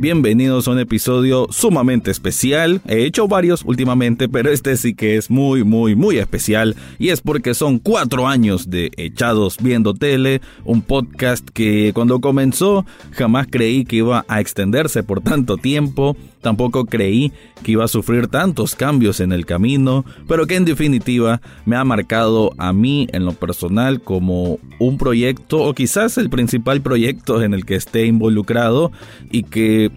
Bienvenidos a un episodio sumamente especial. He hecho varios últimamente, pero este sí que es muy, muy, muy especial. Y es porque son cuatro años de Echados Viendo Tele, un podcast que cuando comenzó jamás creí que iba a extenderse por tanto tiempo. Tampoco creí que iba a sufrir tantos cambios en el camino, pero que en definitiva me ha marcado a mí en lo personal como un proyecto o quizás el principal proyecto en el que esté involucrado y que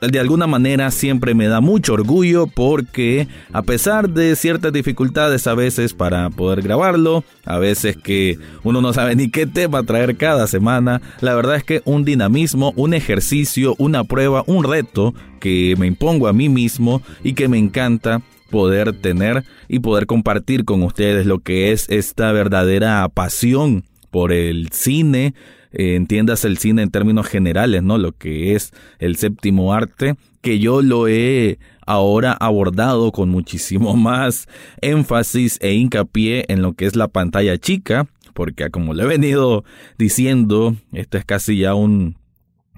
de alguna manera siempre me da mucho orgullo porque a pesar de ciertas dificultades a veces para poder grabarlo, a veces que uno no sabe ni qué tema traer cada semana, la verdad es que un dinamismo, un ejercicio, una prueba, un reto que me impongo a mí mismo y que me encanta poder tener y poder compartir con ustedes lo que es esta verdadera pasión por el cine, eh, entiendas el cine en términos generales, ¿no? Lo que es el séptimo arte, que yo lo he ahora abordado con muchísimo más énfasis e hincapié en lo que es la pantalla chica, porque como le he venido diciendo, esto es casi ya un,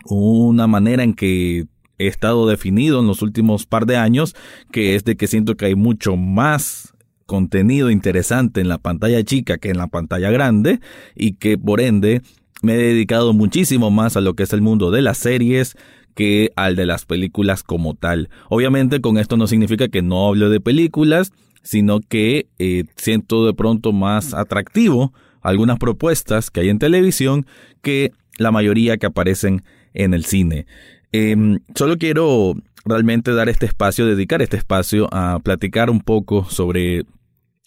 una manera en que he estado definido en los últimos par de años, que es de que siento que hay mucho más contenido interesante en la pantalla chica que en la pantalla grande y que por ende me he dedicado muchísimo más a lo que es el mundo de las series que al de las películas como tal. Obviamente con esto no significa que no hablo de películas, sino que eh, siento de pronto más atractivo algunas propuestas que hay en televisión que la mayoría que aparecen en el cine. Em, solo quiero realmente dar este espacio, dedicar este espacio a platicar un poco sobre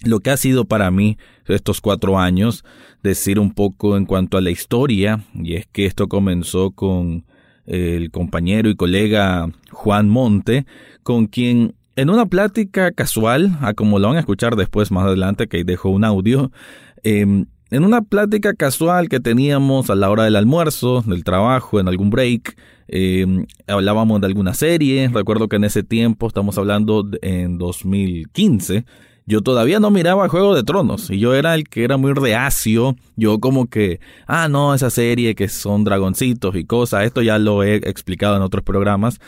lo que ha sido para mí estos cuatro años, decir un poco en cuanto a la historia, y es que esto comenzó con el compañero y colega Juan Monte, con quien en una plática casual, a como lo van a escuchar después más adelante, que dejó un audio, em, en una plática casual que teníamos a la hora del almuerzo, del trabajo, en algún break, em, hablábamos de alguna serie, recuerdo que en ese tiempo, estamos hablando en 2015, yo todavía no miraba Juego de Tronos y yo era el que era muy reacio. Yo como que, ah, no, esa serie que son dragoncitos y cosas, esto ya lo he explicado en otros programas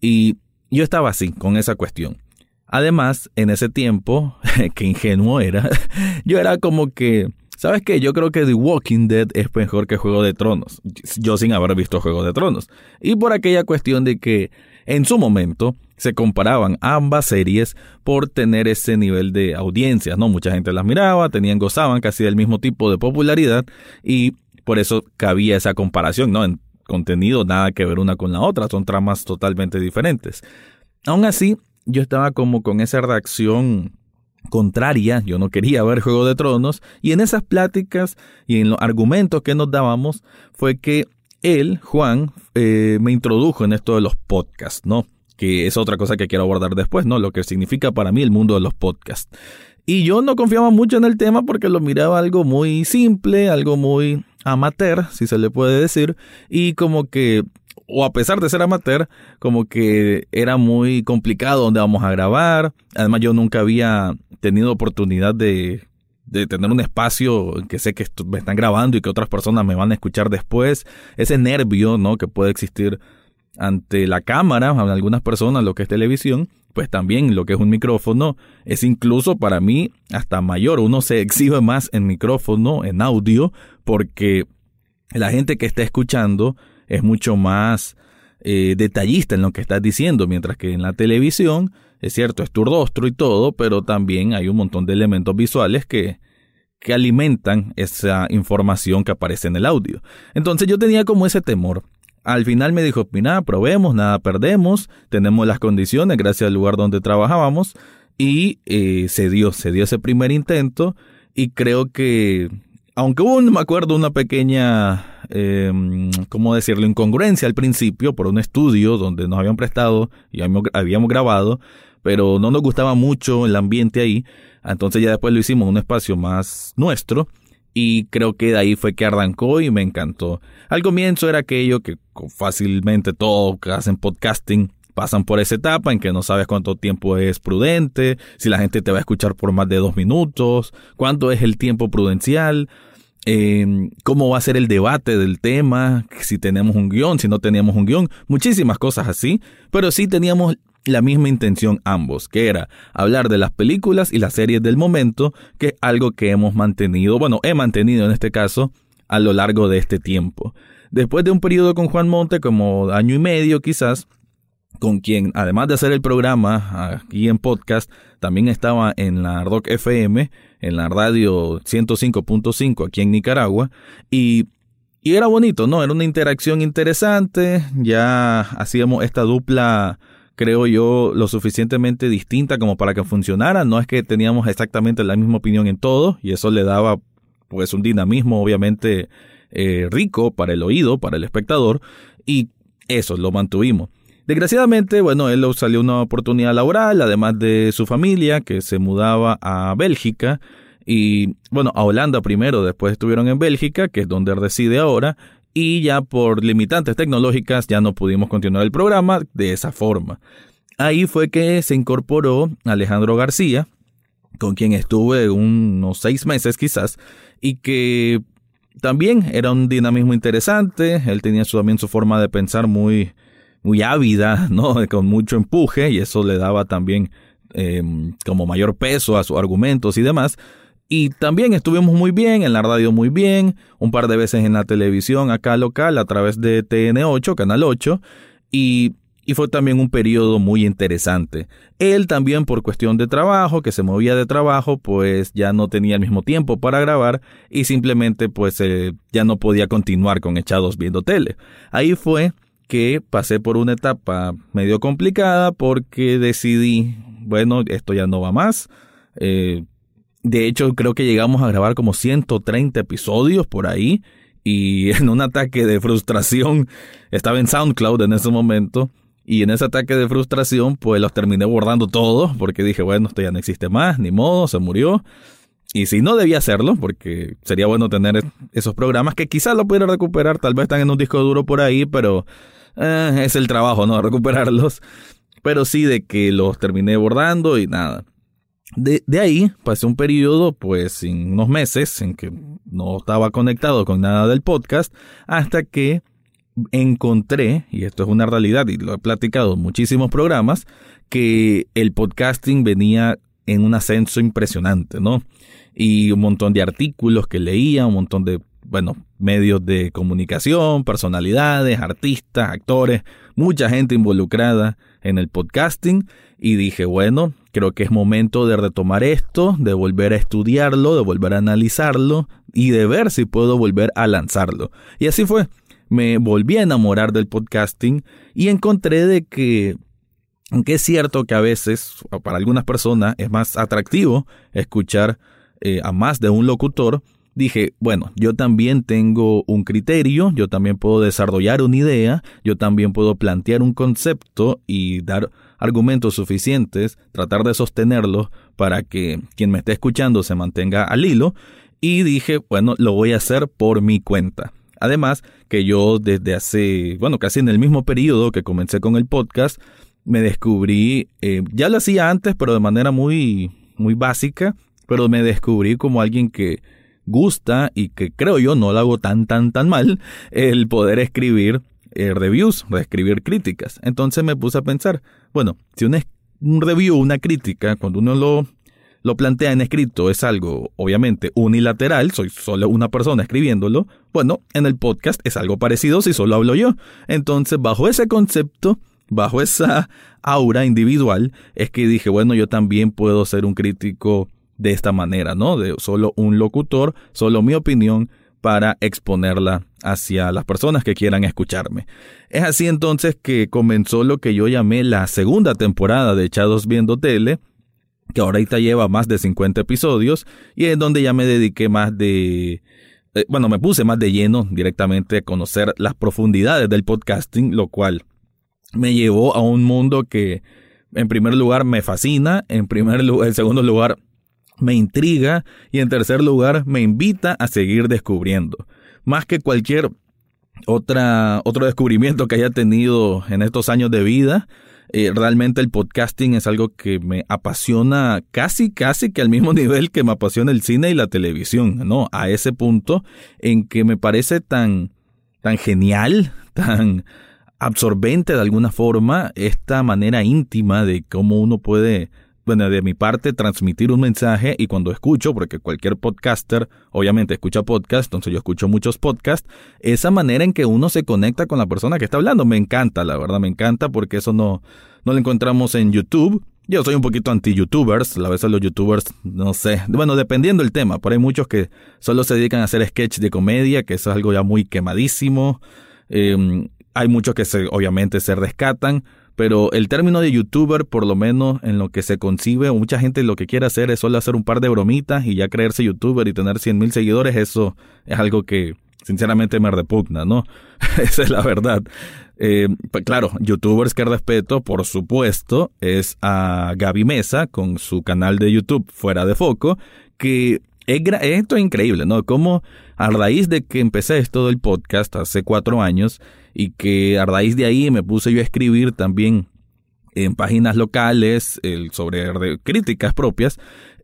y yo estaba así con esa cuestión. Además, en ese tiempo, que ingenuo era, yo era como que, ¿sabes qué? Yo creo que The Walking Dead es mejor que Juego de Tronos, yo sin haber visto Juego de Tronos. Y por aquella cuestión de que en su momento se comparaban ambas series por tener ese nivel de audiencia, ¿no? Mucha gente las miraba, tenían, gozaban casi del mismo tipo de popularidad y por eso cabía esa comparación, ¿no? En contenido nada que ver una con la otra, son tramas totalmente diferentes. Aún así, yo estaba como con esa reacción contraria, yo no quería ver Juego de Tronos, y en esas pláticas y en los argumentos que nos dábamos fue que él, Juan, eh, me introdujo en esto de los podcasts, ¿no? que es otra cosa que quiero abordar después, ¿no? Lo que significa para mí el mundo de los podcasts. Y yo no confiaba mucho en el tema porque lo miraba algo muy simple, algo muy amateur, si se le puede decir, y como que, o a pesar de ser amateur, como que era muy complicado donde vamos a grabar. Además yo nunca había tenido oportunidad de, de tener un espacio que sé que me están grabando y que otras personas me van a escuchar después. Ese nervio, ¿no? Que puede existir ante la cámara, a algunas personas lo que es televisión, pues también lo que es un micrófono es incluso para mí hasta mayor. Uno se exhibe más en micrófono, en audio, porque la gente que está escuchando es mucho más eh, detallista en lo que estás diciendo, mientras que en la televisión, es cierto, es tu rostro y todo, pero también hay un montón de elementos visuales que, que alimentan esa información que aparece en el audio. Entonces yo tenía como ese temor al final me dijo, mira, probemos, nada perdemos, tenemos las condiciones gracias al lugar donde trabajábamos y eh, se dio, se dio ese primer intento y creo que, aunque hubo, me acuerdo, una pequeña, eh, ¿cómo decirlo?, incongruencia al principio por un estudio donde nos habían prestado y habíamos grabado, pero no nos gustaba mucho el ambiente ahí, entonces ya después lo hicimos en un espacio más nuestro y creo que de ahí fue que arrancó y me encantó. Al comienzo era aquello que fácilmente todos que hacen podcasting pasan por esa etapa en que no sabes cuánto tiempo es prudente, si la gente te va a escuchar por más de dos minutos, cuánto es el tiempo prudencial, em, cómo va a ser el debate del tema, si tenemos un guion, si no teníamos un guion, muchísimas cosas así, pero sí teníamos la misma intención ambos, que era hablar de las películas y las series del momento, que es algo que hemos mantenido, bueno, he mantenido en este caso, a lo largo de este tiempo. Después de un periodo con Juan Monte, como año y medio quizás, con quien, además de hacer el programa aquí en podcast, también estaba en la Rock FM, en la radio 105.5 aquí en Nicaragua, y, y era bonito, ¿no? Era una interacción interesante, ya hacíamos esta dupla creo yo, lo suficientemente distinta como para que funcionara. No es que teníamos exactamente la misma opinión en todo y eso le daba pues un dinamismo obviamente eh, rico para el oído, para el espectador y eso lo mantuvimos. Desgraciadamente, bueno, él salió una oportunidad laboral, además de su familia, que se mudaba a Bélgica, y bueno, a Holanda primero, después estuvieron en Bélgica, que es donde reside ahora, y ya por limitantes tecnológicas ya no pudimos continuar el programa de esa forma. Ahí fue que se incorporó Alejandro García, con quien estuve unos seis meses quizás, y que también era un dinamismo interesante, él tenía también su forma de pensar muy, muy ávida, ¿no? con mucho empuje, y eso le daba también em, como mayor peso a sus argumentos y demás. Y también estuvimos muy bien, en la radio muy bien, un par de veces en la televisión acá local a través de TN8, Canal 8, y, y fue también un periodo muy interesante. Él también por cuestión de trabajo, que se movía de trabajo, pues ya no tenía el mismo tiempo para grabar y simplemente pues eh, ya no podía continuar con Echados viendo tele. Ahí fue que pasé por una etapa medio complicada porque decidí, bueno, esto ya no va más. Eh, de hecho, creo que llegamos a grabar como 130 episodios por ahí. Y en un ataque de frustración, estaba en SoundCloud en ese momento. Y en ese ataque de frustración, pues los terminé bordando todos. Porque dije, bueno, esto ya no existe más, ni modo, se murió. Y si no debía hacerlo, porque sería bueno tener esos programas que quizás lo pudiera recuperar, tal vez están en un disco duro por ahí, pero eh, es el trabajo, ¿no? Recuperarlos. Pero sí de que los terminé bordando y nada. De, de, ahí pasé un periodo, pues, en unos meses en que no estaba conectado con nada del podcast, hasta que encontré, y esto es una realidad y lo he platicado en muchísimos programas, que el podcasting venía en un ascenso impresionante, ¿no? Y un montón de artículos que leía, un montón de, bueno, medios de comunicación, personalidades, artistas, actores, mucha gente involucrada en el podcasting y dije, bueno, creo que es momento de retomar esto, de volver a estudiarlo, de volver a analizarlo y de ver si puedo volver a lanzarlo. Y así fue. Me volví a enamorar del podcasting y encontré de que aunque es cierto que a veces para algunas personas es más atractivo escuchar eh, a más de un locutor, dije, bueno, yo también tengo un criterio, yo también puedo desarrollar una idea, yo también puedo plantear un concepto y dar argumentos suficientes, tratar de sostenerlos para que quien me esté escuchando se mantenga al hilo. Y dije, bueno, lo voy a hacer por mi cuenta. Además, que yo desde hace, bueno, casi en el mismo periodo que comencé con el podcast, me descubrí, eh, ya lo hacía antes, pero de manera muy, muy básica, pero me descubrí como alguien que gusta y que creo yo no lo hago tan, tan, tan mal, el poder escribir eh, reviews, escribir críticas. Entonces me puse a pensar, bueno, si un, un review, una crítica, cuando uno lo, lo plantea en escrito es algo obviamente unilateral, soy solo una persona escribiéndolo, bueno, en el podcast es algo parecido si solo hablo yo. Entonces, bajo ese concepto, bajo esa aura individual, es que dije, bueno, yo también puedo ser un crítico de esta manera, ¿no? De solo un locutor, solo mi opinión para exponerla hacia las personas que quieran escucharme. Es así entonces que comenzó lo que yo llamé la segunda temporada de Echados Viendo Tele, que ahorita lleva más de 50 episodios y es donde ya me dediqué más de... Eh, bueno, me puse más de lleno directamente a conocer las profundidades del podcasting, lo cual me llevó a un mundo que en primer lugar me fascina, en primer en segundo lugar me intriga y en tercer lugar me invita a seguir descubriendo. Más que cualquier otra, otro descubrimiento que haya tenido en estos años de vida, eh, realmente el podcasting es algo que me apasiona casi, casi que al mismo nivel que me apasiona el cine y la televisión, ¿no? A ese punto en que me parece tan, tan genial, tan absorbente de alguna forma esta manera íntima de cómo uno puede bueno, de mi parte, transmitir un mensaje y cuando escucho, porque cualquier podcaster obviamente escucha podcast, entonces yo escucho muchos podcasts, esa manera en que uno se conecta con la persona que está hablando, me encanta, la verdad, me encanta porque eso no, no lo encontramos en YouTube. Yo soy un poquito anti-youtubers, a veces los youtubers, no sé, bueno, dependiendo del tema, pero hay muchos que solo se dedican a hacer sketch de comedia, que eso es algo ya muy quemadísimo. Em, hay muchos que se, obviamente se rescatan, pero el término de youtuber, por lo menos en lo que se concibe, mucha gente lo que quiere hacer es solo hacer un par de bromitas y ya creerse youtuber y tener 100 mil seguidores, eso es algo que sinceramente me repugna, ¿no? Esa es la verdad. Eh, pues claro, youtubers que respeto, por supuesto, es a Gaby Mesa con su canal de YouTube Fuera de Foco, que es, esto es increíble, ¿no? Como a raíz de que empecé esto del podcast hace cuatro años y que a raíz de ahí me puse yo a escribir también en páginas locales el, sobre críticas propias,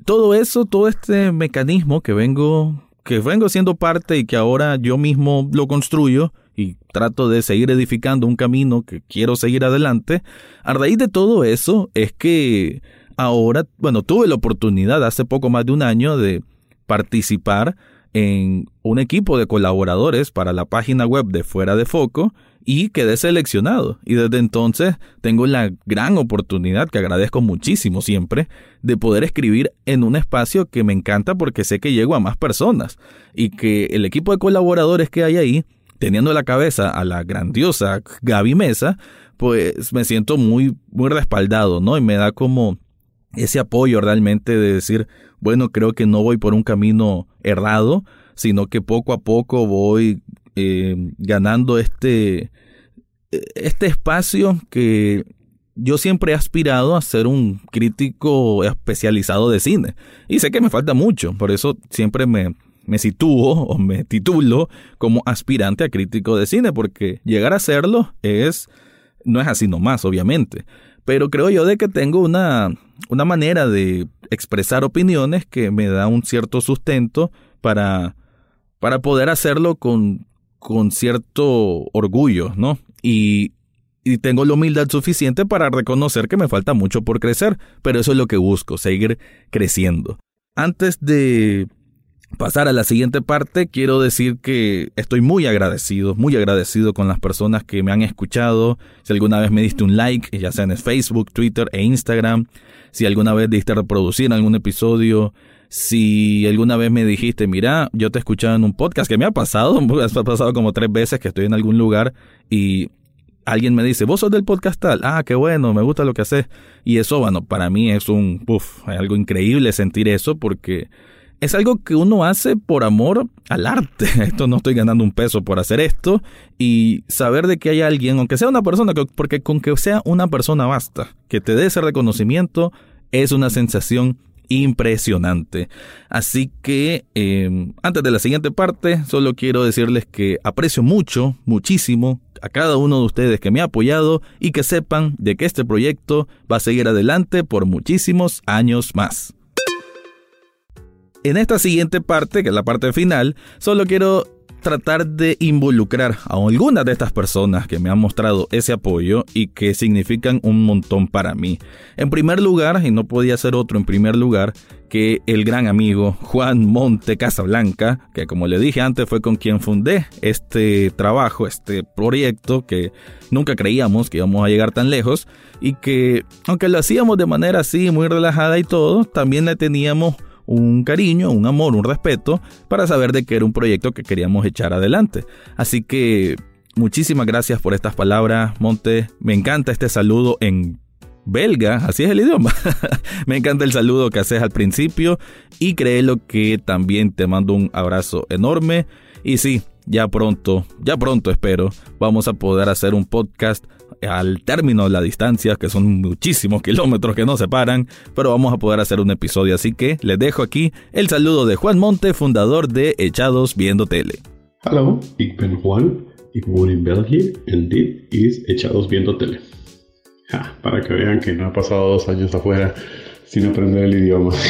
todo eso, todo este mecanismo que vengo que vengo siendo parte y que ahora yo mismo lo construyo y trato de seguir edificando un camino que quiero seguir adelante, a raíz de todo eso es que ahora, bueno, tuve la oportunidad hace poco más de un año de participar en un equipo de colaboradores para la página web de Fuera de Foco y quedé seleccionado. Y desde entonces tengo la gran oportunidad, que agradezco muchísimo siempre, de poder escribir en un espacio que me encanta porque sé que llego a más personas y que el equipo de colaboradores que hay ahí, teniendo la cabeza a la grandiosa Gaby Mesa, pues me siento muy, muy respaldado, ¿no? Y me da como ese apoyo realmente de decir, bueno, creo que no voy por un camino errado, sino que poco a poco voy eh, ganando este, este espacio que yo siempre he aspirado a ser un crítico especializado de cine. Y sé que me falta mucho, por eso siempre me, me sitúo o me titulo como aspirante a crítico de cine, porque llegar a serlo es, no es así nomás, obviamente. Pero creo yo de que tengo una, una manera de expresar opiniones que me da un cierto sustento para, para poder hacerlo con, con cierto orgullo, ¿no? Y, y tengo la humildad suficiente para reconocer que me falta mucho por crecer, pero eso es lo que busco, seguir creciendo. Antes de pasar a la siguiente parte, quiero decir que estoy muy agradecido, muy agradecido con las personas que me han escuchado. Si alguna vez me diste un like, ya sea en Facebook, Twitter e Instagram, si alguna vez diste reproducir algún episodio, si alguna vez me dijiste, mira, yo te escuchaba en un podcast, que me ha pasado, me ha pasado como tres veces que estoy en algún lugar y alguien me dice, vos sos del podcast tal, ah, qué bueno, me gusta lo que haces. Y eso, bueno, para mí es un, uff, algo increíble sentir eso porque es algo que uno hace por amor al arte. Esto no estoy ganando un peso por hacer esto y saber de que hay alguien, aunque sea una persona, porque con que sea una persona basta, que te dé ese reconocimiento es una sensación impresionante. Así que em, antes de la siguiente parte, solo quiero decirles que aprecio mucho, muchísimo a cada uno de ustedes que me ha apoyado y que sepan de que este proyecto va a seguir adelante por muchísimos años más. En esta siguiente parte, que es la parte final, solo quiero tratar de involucrar a algunas de estas personas que me han mostrado ese apoyo y que significan un montón para mí. En primer lugar, y no podía ser otro en primer lugar, que el gran amigo Juan Monte Casablanca, que como le dije antes fue con quien fundé este trabajo, este proyecto que nunca creíamos que íbamos a llegar tan lejos y que aunque lo hacíamos de manera así muy relajada y todo, también le teníamos un cariño, un amor, un respeto para saber de que era un proyecto que queríamos echar adelante. Así que muchísimas gracias por estas palabras, Monte. Me encanta este saludo en belga, así es el idioma. Me encanta el saludo que haces al principio y créelo que también te mando un abrazo enorme. Y sí, ya pronto, ya pronto espero, vamos a poder hacer un podcast al término de la distancia, que son muchísimos kilómetros que nos separan, pero vamos a poder hacer un episodio, así que les dejo aquí el saludo de Juan Monte, fundador de Echados Viendo Tele. Hallo, ik Juan, ik woon in België en dit is Echados Viendo Tele. para que vean que no ha pasado dos años afuera sin aprender el idioma.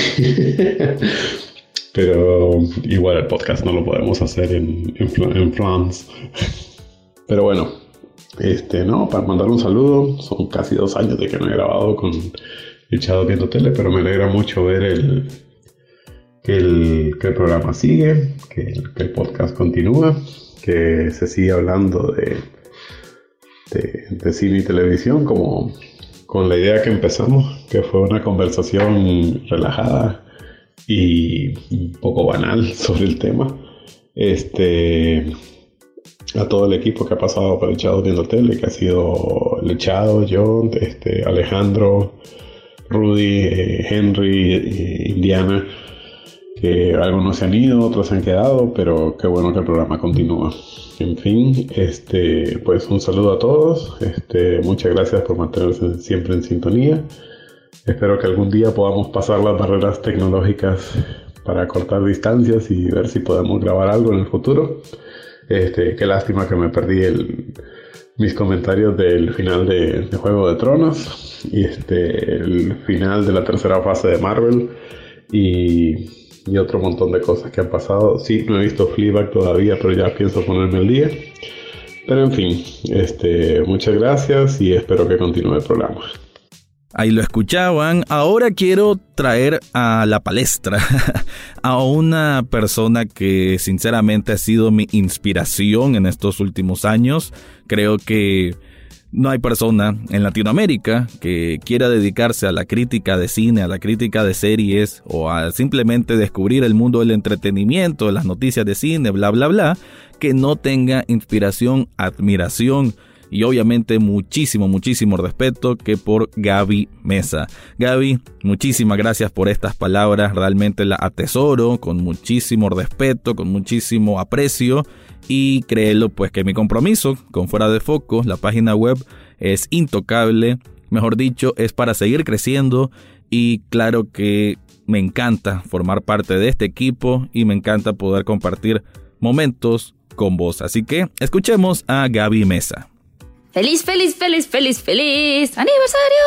Pero igual el podcast no lo podemos hacer en, en, France. Pero bueno, este, no, para mandar un saludo, son casi dos años de que no he grabado con Echado Viendo Tele, pero me alegra mucho ver el, que, el, que programa sigue, que el, que el podcast continúa, que se sigue hablando de, de, de cine y televisión como con la idea que empezamos, que fue una conversación relajada y un poco banal sobre el tema. Este, a todo el equipo que ha pasado por Echado Viendo Tele, que ha sido el Echado, John, este, Alejandro, Rudy, eh, Henry, eh, Indiana, que algunos se han ido, otros se han quedado, pero qué bueno que el programa continúa. En fin, este, pues un saludo a todos, este, muchas gracias por mantenerse siempre en sintonía. Espero que algún día podamos pasar las barreras tecnológicas para cortar distancias y ver si podemos grabar algo en el futuro. Este, qué lástima que me perdí mis comentarios del final de, Juego de Tronos y este, el final de la tercera fase de Marvel y, otro montón de cosas que han pasado. Sí, no he visto Fleabag todavía, pero ya pienso ponerme el día. Pero en fin, este, muchas gracias y espero que continúe el programa. Ahí lo escuchaban. Ahora quiero traer a la palestra a una persona que sinceramente ha sido mi inspiración en estos últimos años. Creo que no hay persona en Latinoamérica que quiera dedicarse a la crítica de cine, a la crítica de series o a simplemente descubrir el mundo del entretenimiento, las noticias de cine, bla, bla, bla, que no tenga inspiración, admiración y obviamente muchísimo, muchísimo respeto que por Gaby Mesa. Gaby, muchísimas gracias por estas palabras, realmente la atesoro con muchísimo respeto, con muchísimo aprecio y créelo pues que mi compromiso con Fuera de Foco, la página web es intocable, mejor dicho, es para seguir creciendo y claro que me encanta formar parte de este equipo y me encanta poder compartir momentos con vos. Así que escuchemos a Gaby Mesa. Feliz, feliz, feliz, feliz, feliz aniversario.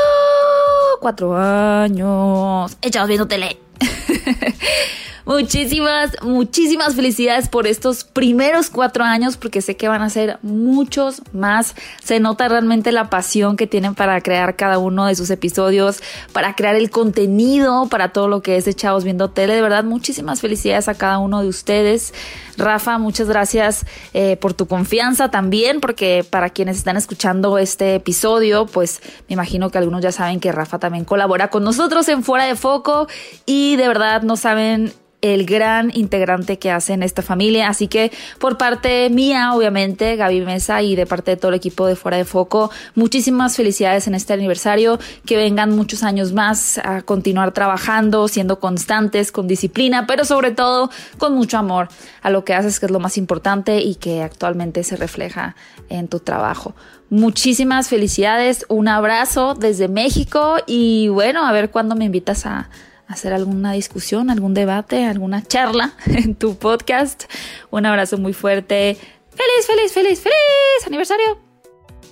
Cuatro años. Echados viendo tele. Muchísimas, muchísimas felicidades por estos primeros cuatro años, porque sé que van a ser muchos más. Se nota realmente la pasión que tienen para crear cada uno de sus episodios, para crear el contenido, para todo lo que es Echados Viendo Tele. De verdad, muchísimas felicidades a cada uno de ustedes. Rafa, muchas gracias eh, por tu confianza también, porque para quienes están escuchando este episodio, pues me imagino que algunos ya saben que Rafa también colabora con nosotros en Fuera de Foco y de verdad no saben el gran integrante que hacen esta familia. Así que por parte mía, obviamente, Gaby Mesa y de parte de todo el equipo de Fuera de Foco, muchísimas felicidades en este aniversario, que vengan muchos años más a continuar trabajando, siendo constantes, con disciplina, pero sobre todo con mucho amor a lo que haces, que es lo más importante y que actualmente se refleja en tu trabajo. Muchísimas felicidades, un abrazo desde México y bueno, a ver cuándo me invitas a hacer alguna discusión, algún debate, alguna charla en tu podcast. Un abrazo muy fuerte. Feliz, feliz, feliz, feliz aniversario.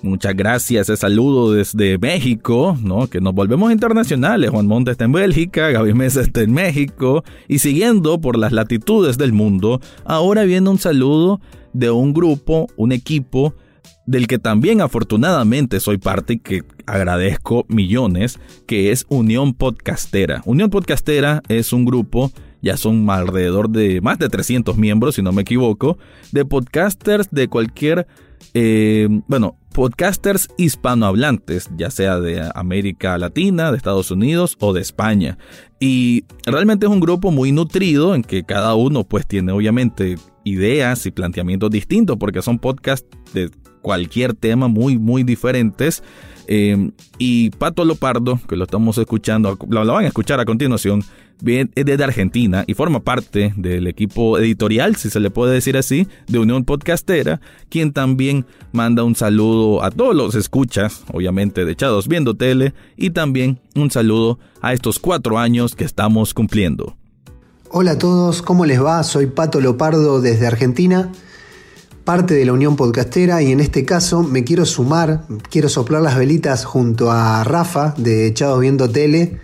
Muchas gracias, ese saludo desde México, ¿no? Que nos volvemos internacionales. Juan Monte está en Bélgica, Gaby Mesa está en México. Y siguiendo por las latitudes del mundo, ahora viene un saludo de un grupo, un equipo del que también afortunadamente soy parte y que agradezco millones, que es Unión Podcastera. Unión Podcastera es un grupo, ya son alrededor de más de 300 miembros, si no me equivoco, de podcasters de cualquier, eh, bueno, podcasters hispanohablantes, ya sea de América Latina, de Estados Unidos o de España. Y realmente es un grupo muy nutrido en que cada uno pues tiene obviamente ideas y planteamientos distintos porque son podcasts de cualquier tema muy, muy diferentes. Eh, y Pato Lopardo, que lo estamos escuchando, lo, van a escuchar a continuación, viene desde Argentina y forma parte del equipo editorial, si se le puede decir así, de Unión Podcastera, quien también manda un saludo a todos los escuchas, obviamente de Echados Viendo Tele, y también un saludo a estos cuatro años que estamos cumpliendo. Hola a todos, ¿cómo les va? Soy Pato Lopardo desde Argentina, parte de la Unión Podcastera y en este caso me quiero sumar, quiero soplar las velitas junto a Rafa de Echados Viendo Tele.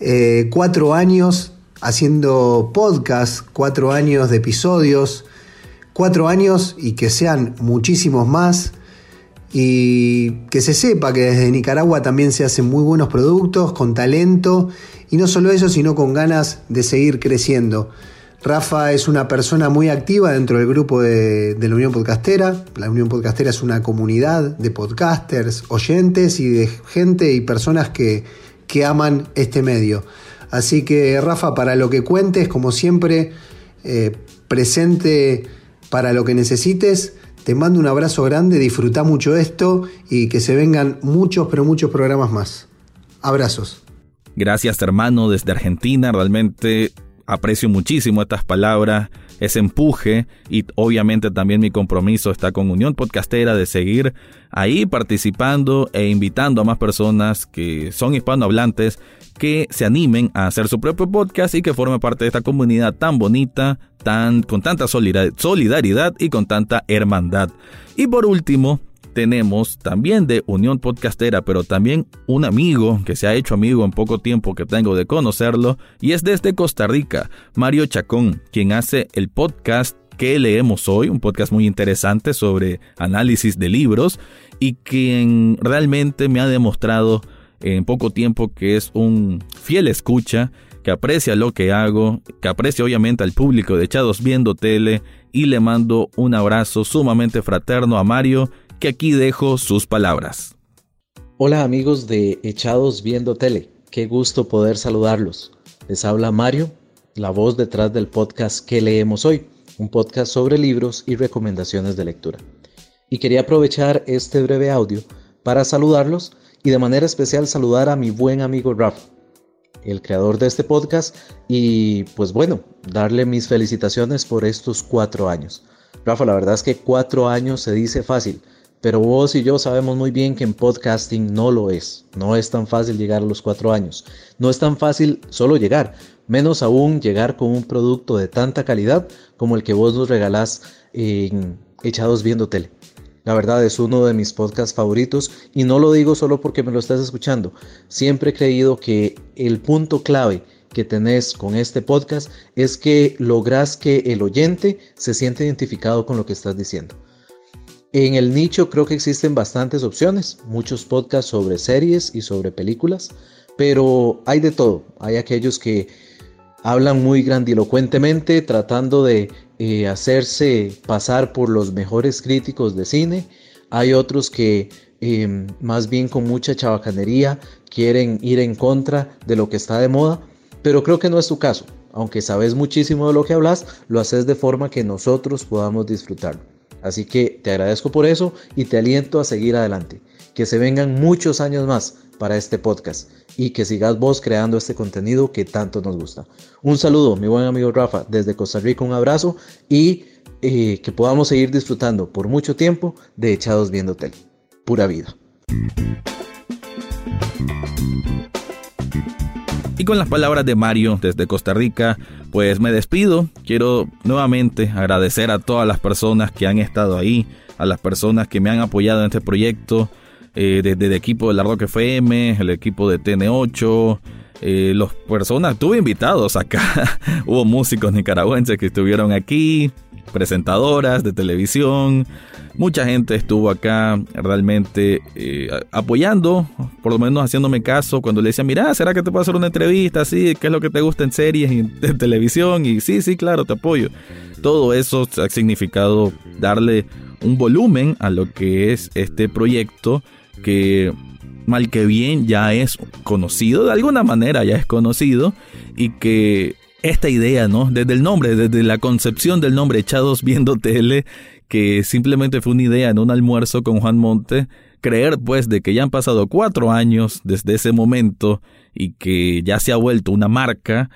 Eh, cuatro años haciendo podcast, cuatro años de episodios, cuatro años y que sean muchísimos más y que se sepa que desde Nicaragua también se hacen muy buenos productos con talento y no solo eso, sino con ganas de seguir creciendo. Rafa es una persona muy activa dentro del grupo de, la Unión Podcastera. La Unión Podcastera es una comunidad de podcasters, oyentes y de gente y personas que, que aman este medio. Así que Rafa, para lo que cuentes, como siempre, eh, presente para lo que necesites. Te mando un abrazo grande, disfruta mucho esto y que se vengan muchos, pero muchos programas más. Abrazos. Gracias hermano desde Argentina, realmente aprecio muchísimo estas palabras, ese empuje y obviamente también mi compromiso está con Unión Podcastera de seguir ahí participando e invitando a más personas que son hispanohablantes que se animen a hacer su propio podcast y que formen parte de esta comunidad tan bonita, tan con tanta solidaridad y con tanta hermandad. Y por último, tenemos también de Unión Podcastera, pero también un amigo que se ha hecho amigo en poco tiempo que tengo de conocerlo, y es desde Costa Rica, Mario Chacón, quien hace el podcast que leemos hoy, un podcast muy interesante sobre análisis de libros, y quien realmente me ha demostrado en poco tiempo que es un fiel escucha, que aprecia lo que hago, que aprecia obviamente al público de Echados Viendo Tele, y le mando un abrazo sumamente fraterno a Mario que aquí dejo sus palabras. Hola amigos de Echados Viendo Tele, qué gusto poder saludarlos. Les habla Mario, la voz detrás del podcast que leemos hoy, un podcast sobre libros y recomendaciones de lectura. Y quería aprovechar este breve audio para saludarlos y de manera especial saludar a mi buen amigo Rafa, el creador de este podcast, y pues bueno, darle mis felicitaciones por estos cuatro años. Rafa, la verdad es que cuatro años se dice fácil, pero vos y yo sabemos muy bien que en podcasting no lo es. No es tan fácil llegar a los cuatro años. No es tan fácil solo llegar. Menos aún llegar con un producto de tanta calidad como el que vos nos regalás Echados Viendo Tele. La verdad es uno de mis podcasts favoritos y no lo digo solo porque me lo estás escuchando. Siempre he creído que el punto clave que tenés con este podcast es que lográs que el oyente se sienta identificado con lo que estás diciendo. En el nicho creo que existen bastantes opciones, muchos podcasts sobre series y sobre películas, pero hay de todo. Hay aquellos que hablan muy grandilocuentemente tratando de eh, hacerse pasar por los mejores críticos de cine. Hay otros que em, más bien con mucha chabacanería quieren ir en contra de lo que está de moda, pero creo que no es tu caso. Aunque sabes muchísimo de lo que hablas, lo haces de forma que nosotros podamos disfrutarlo. Así que te agradezco por eso y te aliento a seguir adelante. Que se vengan muchos años más para este podcast y que sigas vos creando este contenido que tanto nos gusta. Un saludo, mi buen amigo Rafa, desde Costa Rica, un abrazo y eh, que podamos seguir disfrutando por mucho tiempo de Echados Viendo Tele. Pura vida. Y con las palabras de Mario desde Costa Rica, pues me despido. Quiero nuevamente agradecer a todas las personas que han estado ahí, a las personas que me han apoyado en este proyecto, eh, desde el equipo de la Rock FM, el equipo de TN8, eh, las personas, tuve invitados acá, hubo músicos nicaragüenses que estuvieron aquí, presentadoras de televisión, mucha gente estuvo acá realmente eh, apoyando, por lo menos haciéndome caso cuando le decía, mira, ¿será que te puedo hacer una entrevista? Sí, ¿qué es lo que te gusta en series y en televisión? Y sí, sí, claro, te apoyo. Todo eso ha significado darle un volumen a lo que es este proyecto que mal que bien ya es conocido, de alguna manera ya es conocido y que esta idea, ¿no? Desde el nombre, desde la concepción del nombre Echados Viendo Tele, que simplemente fue una idea en un almuerzo con Juan Monte, creer pues de que ya han pasado cuatro años desde ese momento y que ya se ha vuelto una marca,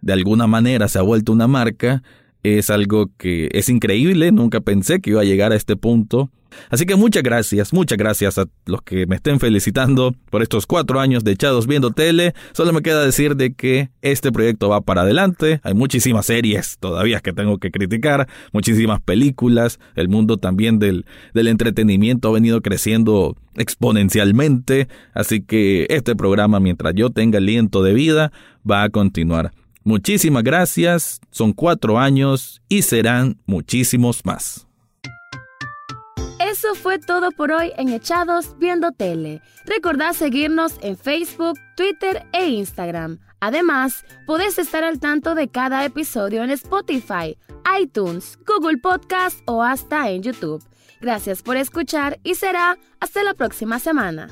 de alguna manera se ha vuelto una marca, es algo que es increíble, nunca pensé que iba a llegar a este punto. Así que muchas gracias, muchas gracias a los que me estén felicitando por estos cuatro años de echados viendo tele. Solo me queda decir de que este proyecto va para adelante. Hay muchísimas series todavía que tengo que criticar, muchísimas películas. El mundo también del, del entretenimiento ha venido creciendo exponencialmente. Así que este programa, mientras yo tenga aliento de vida, va a continuar. Muchísimas gracias, son cuatro años y serán muchísimos más. Eso fue todo por hoy en Echados Viendo Tele. Recordad seguirnos en Facebook, Twitter e Instagram. Además, podés estar al tanto de cada episodio en Spotify, iTunes, Google Podcast o hasta en YouTube. Gracias por escuchar y será hasta la próxima semana.